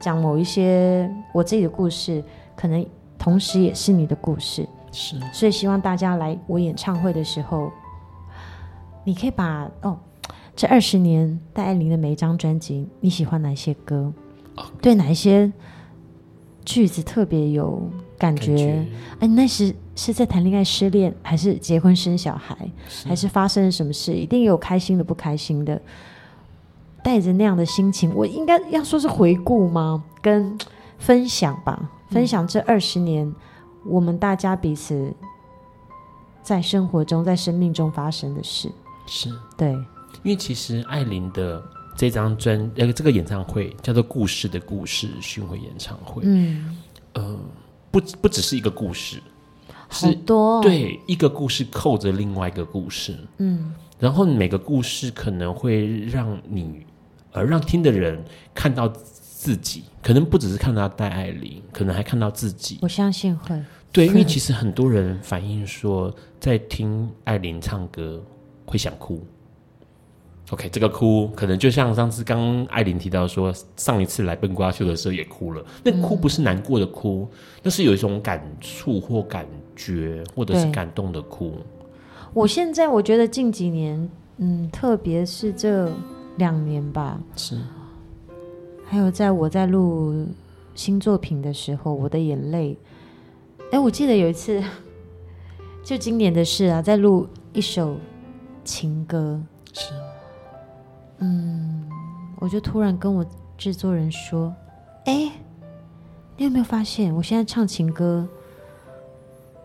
讲某一些我自己的故事，可能同时也是你的故事。是，所以希望大家来我演唱会的时候，你可以把哦，这二十年戴爱玲的每一张专辑，你喜欢哪些歌.对哪一些句子特别有感觉？哎，那时是在谈恋爱、失恋，还是结婚生小孩，是还是发生了什么事？一定有开心的、不开心的。带着那样的心情，我应该要说是回顾吗？跟分享吧，分享这二十年，嗯、我们大家彼此在生活中、在生命中发生的事。是对，因为其实艾琳的这张专呃这个演唱会叫做《故事的故事》巡回演唱会，嗯呃不不只是一个故事，好多、哦、对一个故事扣着另外一个故事，嗯，然后每个故事可能会让你。呃让听的人看到自己，可能不只是看到戴爱玲，可能还看到自己。我相信会。对，因为其实很多人反映说，在听爱玲唱歌会想哭。OK，这个哭可能就像上次刚艾琳提到说，上一次来笨瓜秀的时候也哭了。那哭不是难过的哭，那、嗯、是有一种感触或感觉，或者是感动的哭。我现在我觉得近几年，嗯，特别是这。两年吧，是。还有，在我在录新作品的时候，我的眼泪。哎，我记得有一次，[laughs] 就今年的事啊，在录一首情歌。是。嗯，我就突然跟我制作人说：“哎，你有没有发现，我现在唱情歌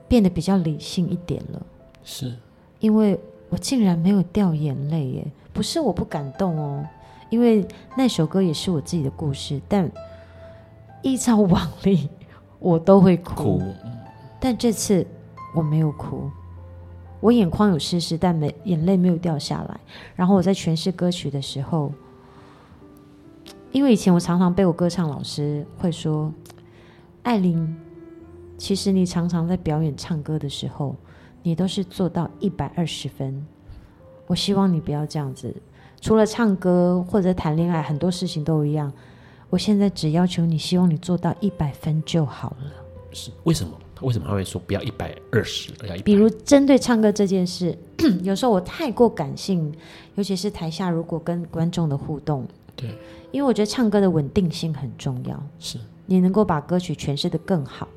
变得比较理性一点了？”是。因为我竟然没有掉眼泪耶。不是我不感动哦，因为那首歌也是我自己的故事。但依照往例，我都会哭。哭。但这次我没有哭，我眼眶有湿湿，但没眼泪没有掉下来。然后我在诠释歌曲的时候，因为以前我常常被我歌唱老师会说：“爱玲，其实你常常在表演唱歌的时候，你都是做到一百二十分。”我希望你不要这样子，除了唱歌或者谈恋爱，很多事情都一样。我现在只要求你，希望你做到一百分就好了。是为什么？为什么他会说不要一百二十，要一？比如针对唱歌这件事，[clears throat] 有时候我太过感性，尤其是台下如果跟观众的互动，对，因为我觉得唱歌的稳定性很重要，是你能够把歌曲诠释的更好。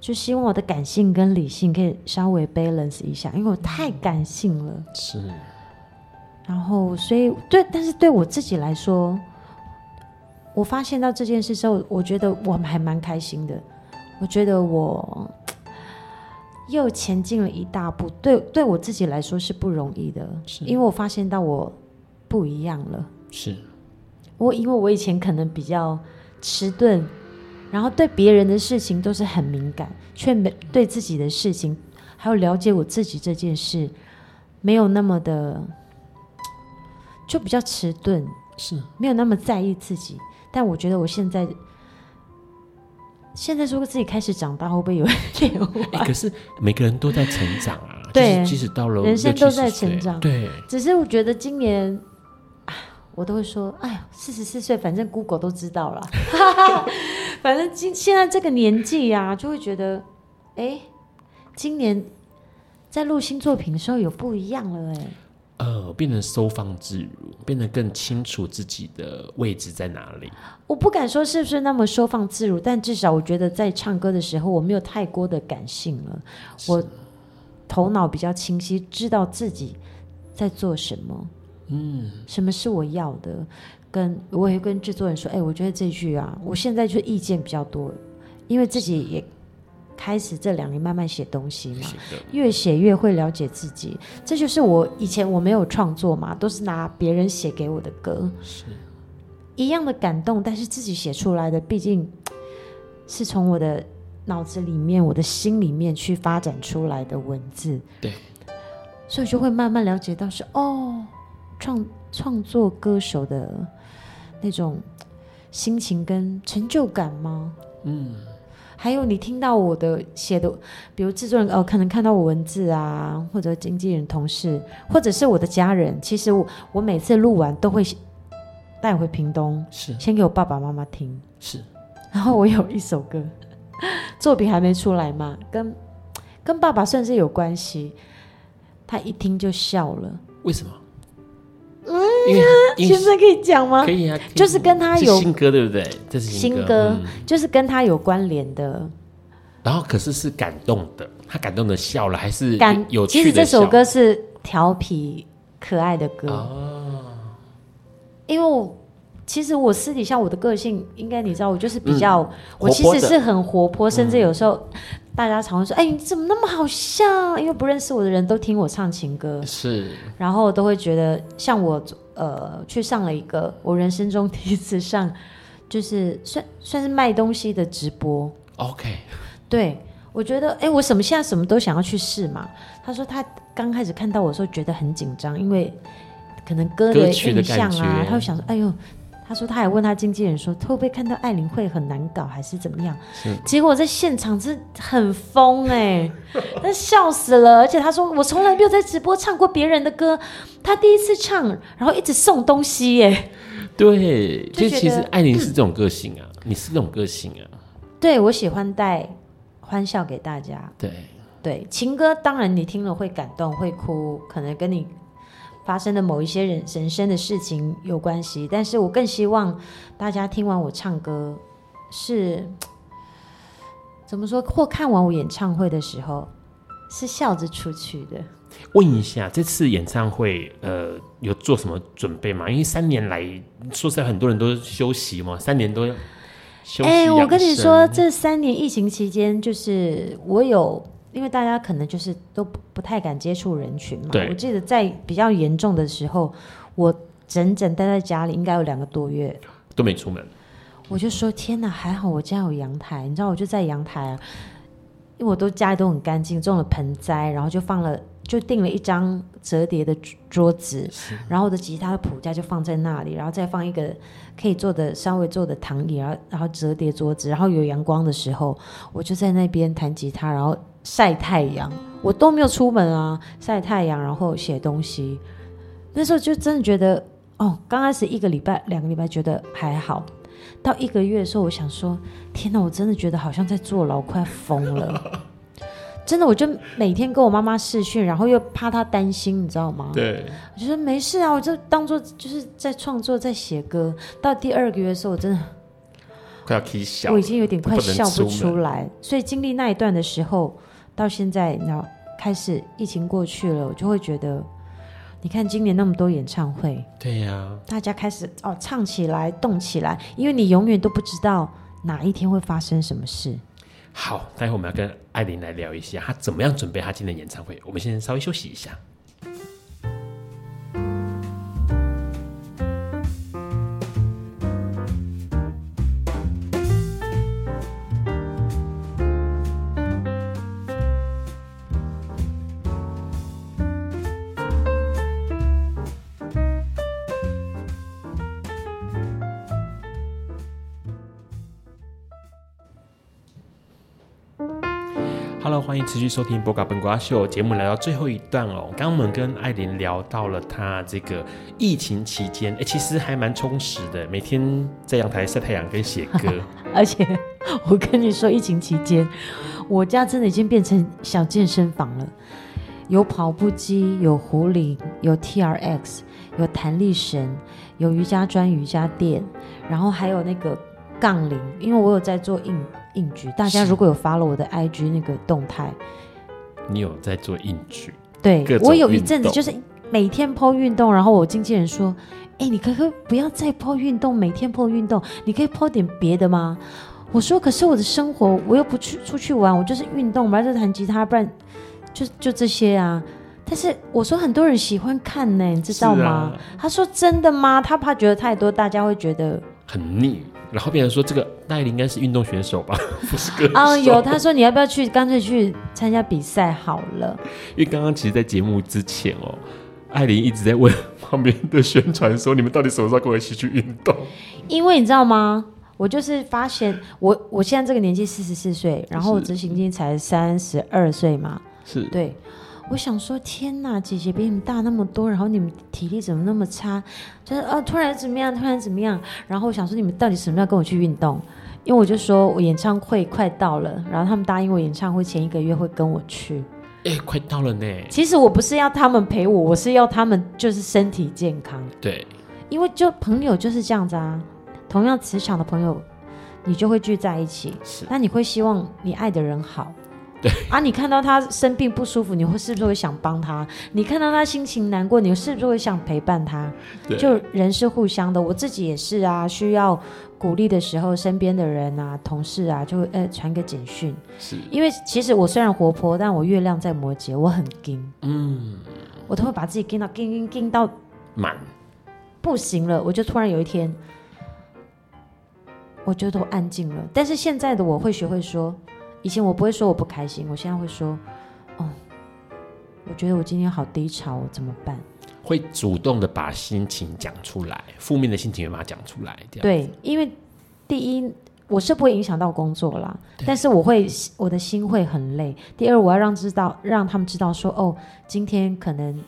就希望我的感性跟理性可以稍微 balance 一下，因为我太感性了。是。然后，所以对，但是对我自己来说，我发现到这件事之后，我觉得我还蛮开心的。我觉得我又前进了一大步，对，对我自己来说是不容易的，是因为我发现到我不一样了。是。我因为我以前可能比较迟钝。然后对别人的事情都是很敏感，却没对自己的事情，还有了解我自己这件事，没有那么的，就比较迟钝，是没有那么在意自己。但我觉得我现在，现在如果自己开始长大，会不会有一点？[laughs] 可是每个人都在成长啊，对，即使到了人生都在成长，对。只是我觉得今年。我都会说，哎呀，四十四岁，反正 Google 都知道了。[laughs] 反正今现在这个年纪呀、啊，就会觉得，哎，今年在录新作品的时候有不一样了，哎。呃，变得收放自如，变得更清楚自己的位置在哪里。我不敢说是不是那么收放自如，但至少我觉得在唱歌的时候，我没有太过的感性了。我头脑比较清晰，知道自己在做什么。嗯，什么是我要的？跟我也跟制作人说，哎，我觉得这句啊，我现在就意见比较多，因为自己也开始这两年慢慢写东西嘛，越写越会了解自己。这就是我以前我没有创作嘛，都是拿别人写给我的歌，是一样的感动，但是自己写出来的，毕竟是从我的脑子里面、我的心里面去发展出来的文字。对，所以就会慢慢了解到是哦，创创作歌手的那种心情跟成就感吗？嗯。还有你听到我的写的，比如制作人哦，可能看到我文字啊，或者经纪人、同事，或者是我的家人。其实我我每次录完都会带回屏东，是先给我爸爸妈妈听，是。然后我有一首歌，[laughs] 作品还没出来嘛，跟跟爸爸算是有关系，他一听就笑了。为什么？嗯，现在可以讲吗？可以啊，就是跟他有新歌，对不对？这是新歌，就是跟他有关联的。然后可是是感动的，他感动的笑了，还是感有趣？其实这首歌是调皮可爱的歌哦。因为我其实我私底下我的个性，应该你知道，我就是比较，嗯、我其实是很活泼，甚至有时候。大家常会说：“哎，你怎么那么好笑？”因为不认识我的人都听我唱情歌，是，然后都会觉得像我，呃，去上了一个我人生中第一次上，就是算算是卖东西的直播。OK，对，我觉得，哎，我什么现在什么都想要去试嘛。他说他刚开始看到我的时候觉得很紧张，因为可能歌的印象啊，他会想说：“哎呦。”他说，他还问他经纪人说，会不会看到艾琳会很难搞，还是怎么样？结果在现场是很疯哎、欸，[laughs] 那笑死了。而且他说，我从来没有在直播唱过别人的歌，他第一次唱，然后一直送东西耶、欸。对，就其实艾琳是这种个性啊，嗯、你是这种个性啊。对，我喜欢带欢笑给大家。对对，情歌当然你听了会感动，会哭，可能跟你。发生的某一些人人生的事情有关系，但是我更希望大家听完我唱歌是 [tsk] 怎么说，或看完我演唱会的时候是笑着出去的。问一下，这次演唱会呃有做什么准备吗？因为三年来说实在很多人都休息嘛，三年都要休息。哎、欸，我跟你说，这三年疫情期间，就是我有。因为大家可能就是都不不太敢接触人群嘛。对。我记得在比较严重的时候，我整整待在家里，应该有两个多月都没出门。我就说天哪，还好我家有阳台，你知道，我就在阳台啊，因为我都家里都很干净，种了盆栽，然后就放了，就订了一张折叠的桌子，然后我的吉他的谱架就放在那里，然后再放一个可以坐的稍微坐的躺椅，然后然后折叠桌子，然后有阳光的时候，我就在那边弹吉他，然后。晒太阳，我都没有出门啊，晒太阳，然后写东西。那时候就真的觉得，哦，刚开始一个礼拜、两个礼拜觉得还好，到一个月的时候，我想说，天哪，我真的觉得好像在坐牢，快疯了。真的，我就每天跟我妈妈视讯，然后又怕她担心，你知道吗？对，我就说没事啊，我就当做就是在创作，在写歌。到第二个月的时候，我真的。快要笑，我已经有点快笑不出来。所以经历那一段的时候。到现在，你知道，开始疫情过去了，我就会觉得，你看今年那么多演唱会，对呀、啊，大家开始哦唱起来、动起来，因为你永远都不知道哪一天会发生什么事。好，待会我们要跟艾琳来聊一下，她怎么样准备她今年演唱会。我们先稍微休息一下。持续收听《播嘎本瓜秀》节目，来到最后一段哦。刚刚我们跟艾琳聊到了她这个疫情期间，哎，其实还蛮充实的，每天在阳台晒太阳跟写歌。[laughs] 而且我跟你说，疫情期间，我家真的已经变成小健身房了，有跑步机，有壶铃，有 TRX，有弹力绳，有瑜伽砖、瑜伽垫，然后还有那个杠铃，因为我有在做硬。硬举，大家如果有 follow 我的 IG 那个动态，你有在做硬举？对，我有一阵子就是每天 po 运动，然后我经纪人说：“哎、欸，你可不可以不要再 po 运动，每天 po 运动，你可以 po 点别的吗？”我说，可是我的生活我又不去出去玩，我就是运动，不然就弹吉他，不然就就这些啊。但是我说很多人喜欢看呢，你知道吗？啊、他说真的吗？他怕觉得太多，大家会觉得很腻。然后别人说这个艾琳应该是运动选手吧，[laughs] 不是歌手啊？有他说你要不要去，干脆去参加比赛好了。因为刚刚其实，在节目之前哦，艾琳一直在问旁边的宣传说，你们到底什么时候跟我一起去运动？因为你知道吗？我就是发现我我现在这个年纪四十四岁，然后我执行金才三十二岁嘛，是对。我想说，天哪，姐姐比你们大那么多，然后你们体力怎么那么差？就是呃、啊，突然怎么样，突然怎么样？然后我想说，你们到底什么要跟我去运动？因为我就说我演唱会快到了，然后他们答应我演唱会前一个月会跟我去。哎，快到了呢。其实我不是要他们陪我，我是要他们就是身体健康。对，因为就朋友就是这样子啊，同样磁场的朋友，你就会聚在一起。是，那你会希望你爱的人好。对啊，你看到他生病不舒服，你会是不是会想帮他？你看到他心情难过，你是不是会想陪伴他？对，就人是互相的，我自己也是啊。需要鼓励的时候，身边的人啊、同事啊，就会呃传个简讯。是，因为其实我虽然活泼，但我月亮在摩羯，我很紧。嗯，我都会把自己紧到紧紧紧到满，不行了。我就突然有一天，我就都安静了。但是现在的我会学会说。以前我不会说我不开心，我现在会说，哦，我觉得我今天好低潮，怎么办？会主动的把心情讲出来，负面的心情也把它讲出来。对，因为第一我是不会影响到工作啦，但是我会我的心会很累。第二，我要让知道让他们知道说，哦，今天可能。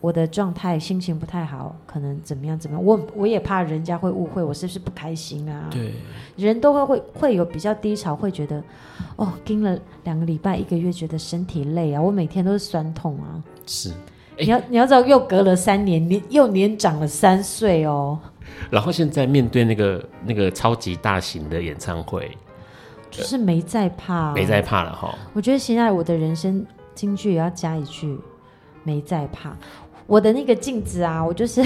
我的状态心情不太好，可能怎么样怎么样，我我也怕人家会误会我是不是不开心啊？对，人都会会会有比较低潮，会觉得哦，跟了两个礼拜一个月，觉得身体累啊，我每天都是酸痛啊。是，你要你要知道，又隔了三年，你又年长了三岁哦。然后现在面对那个那个超级大型的演唱会，就是没在怕，没在怕了哈。我觉得现在我的人生京剧也要加一句，没在怕。我的那个镜子啊，我就是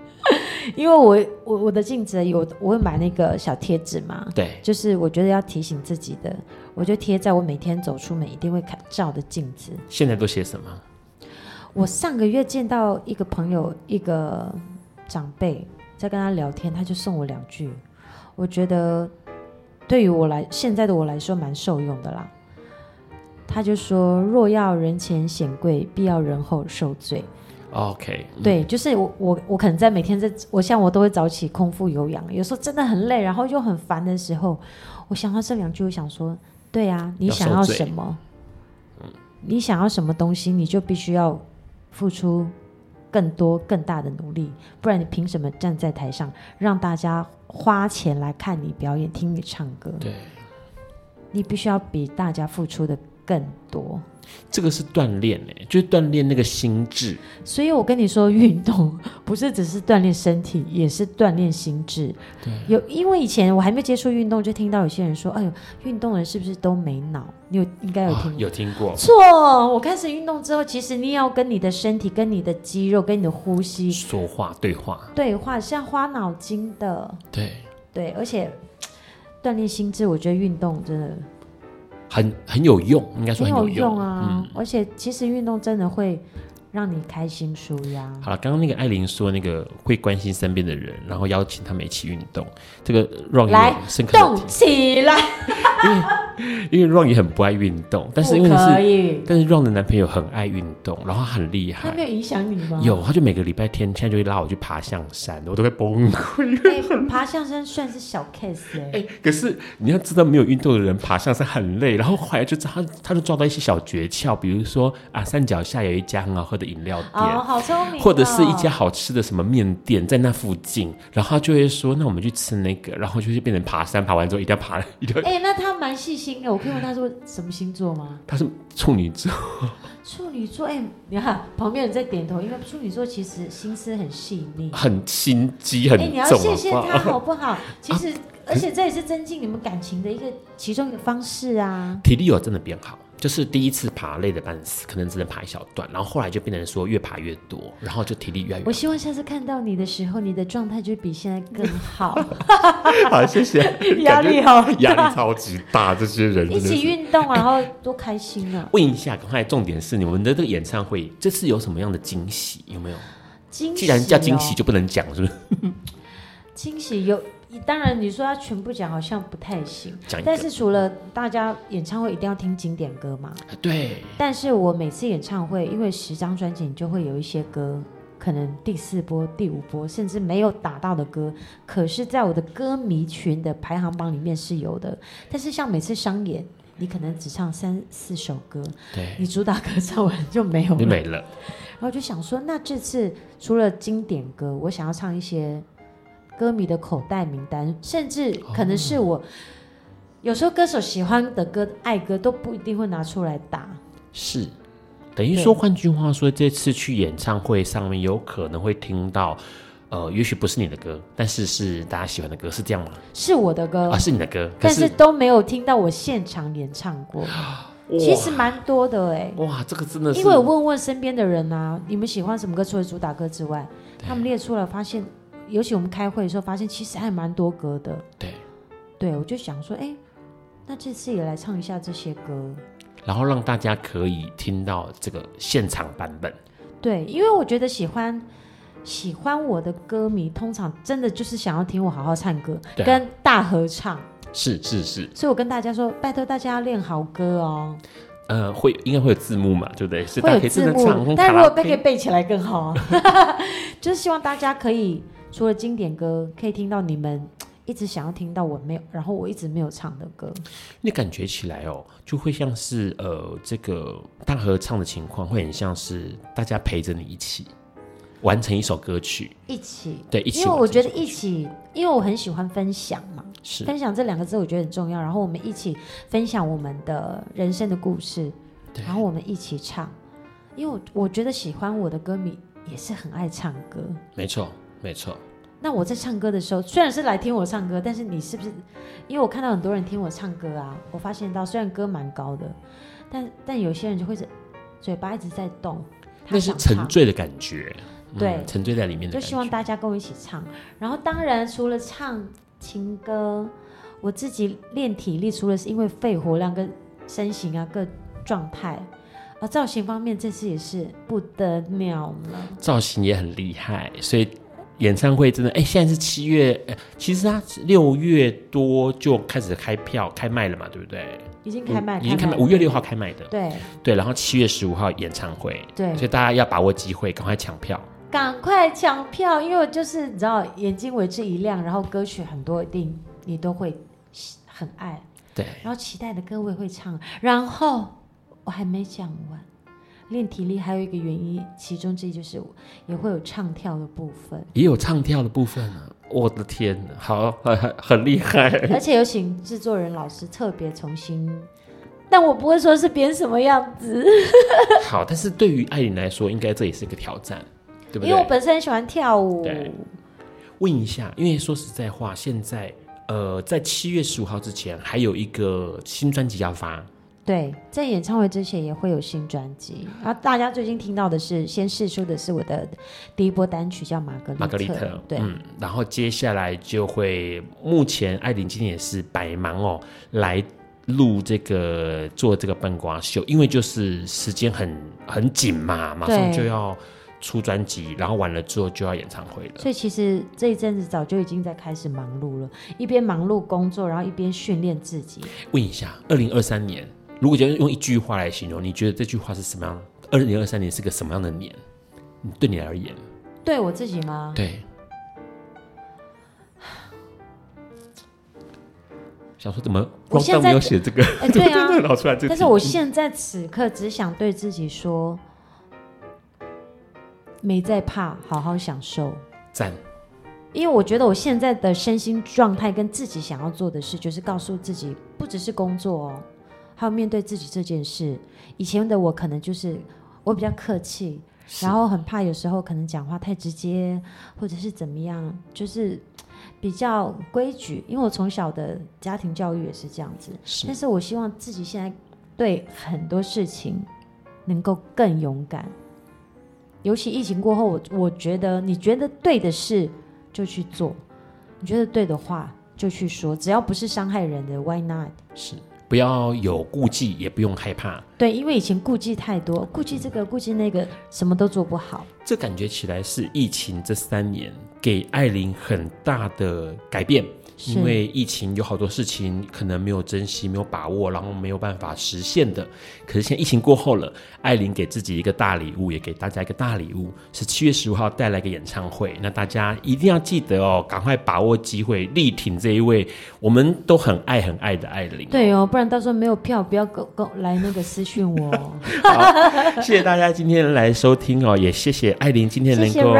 [laughs] 因为我我我的镜子有我会买那个小贴纸嘛，对，就是我觉得要提醒自己的，我就贴在我每天走出门一定会看照的镜子。现在都写什么？我上个月见到一个朋友，一个长辈在跟他聊天，他就送我两句，我觉得对于我来现在的我来说蛮受用的啦。他就说：“若要人前显贵，必要人后受罪。” OK，对，就是我我我可能在每天在，我像我都会早起空腹有氧，有时候真的很累，然后又很烦的时候，我想到这两句，我想说，对啊，你想要什么？你想要什么东西，你就必须要付出更多更大的努力，不然你凭什么站在台上让大家花钱来看你表演、听你唱歌？对，你必须要比大家付出的更多。这个是锻炼哎，就是锻炼那个心智。所以我跟你说，运动不是只是锻炼身体，也是锻炼心智。对，有因为以前我还没接触运动，就听到有些人说：“哎呦，运动人是不是都没脑？”你有应该有听过、哦、有听过？错，我开始运动之后，其实你也要跟你的身体、跟你的肌肉、跟你的呼吸说话对话，对话是要花脑筋的。对对，而且锻炼心智，我觉得运动真的。很很有用，应该说很有用，啊！嗯、而且其实运动真的会让你开心舒压。好了，刚刚那个艾琳说那个会关心身边的人，然后邀请他们一起运动，这个让来动起来。因为因为 Ron 也很不爱运动，但是因为是，但是 Ron 的男朋友很爱运动，然后他很厉害。他没有影响你吗？有，他就每个礼拜天现在就会拉我去爬象山，我都会崩溃。欸、爬象山算是小 case 哎、欸欸，可是你要知道，没有运动的人爬象山很累，然后后来就他他就抓到一些小诀窍，比如说啊，山脚下有一家很好喝的饮料店，哦，好聪明、哦，或者是一家好吃的什么面店在那附近，然后他就会说，那我们去吃那个，然后就是变成爬山，爬完之后一定要爬一定要。哎、欸，那他蛮细心的，我可以问他说。什么星座吗？他是处女座。处女座，哎、欸，你看旁边人在点头，因为处女座其实心思很细腻，很心机很重。哎、欸，你要谢谢他好不好？[laughs] 其实，啊、而且这也是增进你们感情的一个其中一个方式啊。体力有真的变好，就是第一次爬累的半死，可能只能爬一小段，然后后来就变成说越爬越多，然后就体力越来越。我希望下次看到你的时候，你的状态就比现在更好。[laughs] 好，谢谢。[laughs] 压力好大，压力超级大，这些人一起运动，然后多开心啊！问一下，刚才重点是你们的这个演唱会，这次有什么样的惊喜？有没有？惊喜、哦？既然叫惊喜，就不能讲，是不是？[laughs] 惊喜有。当然，你说他全部讲好像不太行，但是除了大家演唱会一定要听经典歌嘛？对。但是我每次演唱会，因为十张专辑，你就会有一些歌，可能第四波、第五波，甚至没有打到的歌，可是在我的歌迷群的排行榜里面是有的。但是像每次商演，你可能只唱三四首歌，对，你主打歌唱完就没有了，你没了。然后就想说，那这次除了经典歌，我想要唱一些。歌迷的口袋名单，甚至可能是我、哦、有时候歌手喜欢的歌、爱歌都不一定会拿出来打。是，等于说，换句话说，这次去演唱会上面有可能会听到，呃，也许不是你的歌，但是是大家喜欢的歌，是这样吗？是我的歌啊，是你的歌，但是都没有听到我现场演唱过。其实蛮多的哎、欸，哇，这个真的是，因为我问问身边的人啊，你们喜欢什么歌？除了主打歌之外，他们列出来发现。尤其我们开会的时候，发现其实还蛮多歌的。对，对，我就想说，哎，那这次也来唱一下这些歌，然后让大家可以听到这个现场版本。对，因为我觉得喜欢喜欢我的歌迷，通常真的就是想要听我好好唱歌，啊、跟大合唱。是是是。所以我跟大家说，拜托大家要练好歌哦。呃，会应该会有字幕嘛，对不对？会有字幕，但如果背可以背起来更好啊。[laughs] 就是希望大家可以。除了经典歌，可以听到你们 [tsk] 一直想要听到我没有，然后我一直没有唱的歌。那感觉起来哦，就会像是呃，这个大合唱的情况，会很像是大家陪着你一起完成一首歌曲，一起对一起。因为我觉得一起，因为我很喜欢分享嘛，是分享这两个字，我觉得很重要。然后我们一起分享我们的人生的故事，对，然后我们一起唱。因为我我觉得喜欢我的歌迷也是很爱唱歌，没错。没错，那我在唱歌的时候，虽然是来听我唱歌，但是你是不是？因为我看到很多人听我唱歌啊，我发现到虽然歌蛮高的，但但有些人就会是嘴巴一直在动，那是沉醉的感觉，对，嗯、沉醉在里面的。就希望大家跟我一起唱。然后当然除了唱情歌，我自己练体力，除了是因为肺活量跟身形啊各状态。啊，造型方面这次也是不得了了，造型也很厉害，所以演唱会真的哎，现在是七月，其实他六月多就开始开票开卖了嘛，对不对？已经开卖，已经开卖，五月六号开卖的，对。对，然后七月十五号演唱会，对，所以大家要把握机会，赶快抢票，赶快抢票，因为我就是你知道，眼睛为之一亮，然后歌曲很多，一定你都会很爱，对，然后期待的歌我也会唱，然后。我还没讲完，练体力还有一个原因，其中之一就是也会有唱跳的部分，也有唱跳的部分啊！我的天哪，好，很很厉害，而且有请制作人老师特别重新，但我不会说是编什么样子。[laughs] 好，但是对于艾琳来说，应该这也是一个挑战，对不对？因为我本身很喜欢跳舞。对，问一下，因为说实在话，现在呃，在七月十五号之前，还有一个新专辑要发。对，在演唱会之前也会有新专辑，然后大家最近听到的是先试出的是我的第一波单曲叫《玛格丽特》，玛格丽特，对，嗯，然后接下来就会，目前艾琳今天也是百忙哦，来录这个做这个笨瓜秀，因为就是时间很很紧嘛，马上就要出专辑，然后完了之后就要演唱会了，所以其实这一阵子早就已经在开始忙碌了，一边忙碌工作，然后一边训练自己。问一下，二零二三年。如果要用一句话来形容，你觉得这句话是什么样？二零二三年是个什么样的年？对你而言？对我自己吗？对。想说怎么光上没有写这个？哎，对啊，[laughs] 老出来这个。但是我现在此刻只想对自己说，没在怕，好好享受。赞。因为我觉得我现在的身心状态跟自己想要做的事，就是告诉自己，不只是工作哦。还有面对自己这件事，以前的我可能就是我比较客气，然后很怕有时候可能讲话太直接，或者是怎么样，就是比较规矩。因为我从小的家庭教育也是这样子，是，但是我希望自己现在对很多事情能够更勇敢。尤其疫情过后，我我觉得你觉得对的事就去做，你觉得对的话就去说，只要不是伤害人的，Why not？是。不要有顾忌，也不用害怕。对，因为以前顾忌太多，顾忌这个，顾忌那个，什么都做不好。这感觉起来是疫情这三年给艾琳很大的改变。因为疫情有好多事情可能没有珍惜、没有把握，然后没有办法实现的。可是现在疫情过后了，艾琳给自己一个大礼物，也给大家一个大礼物，是七月十五号带来一个演唱会。那大家一定要记得哦，赶快把握机会，力挺这一位我们都很爱很爱的艾琳。对哦，不然到时候没有票，不要 go go 来那个私讯我。[laughs] 好，谢谢大家今天来收听哦，也谢谢艾琳今天能够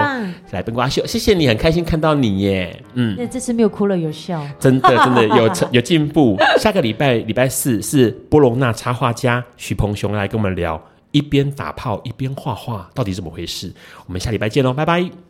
来笨瓜秀，谢谢你，很开心看到你耶。嗯，那这次没有哭了，有笑。真的真的 [laughs] 有有进步。下个礼拜礼拜四是波隆纳插画家许鹏雄来跟我们聊，一边打炮一边画画，到底怎么回事？我们下礼拜见喽，拜拜。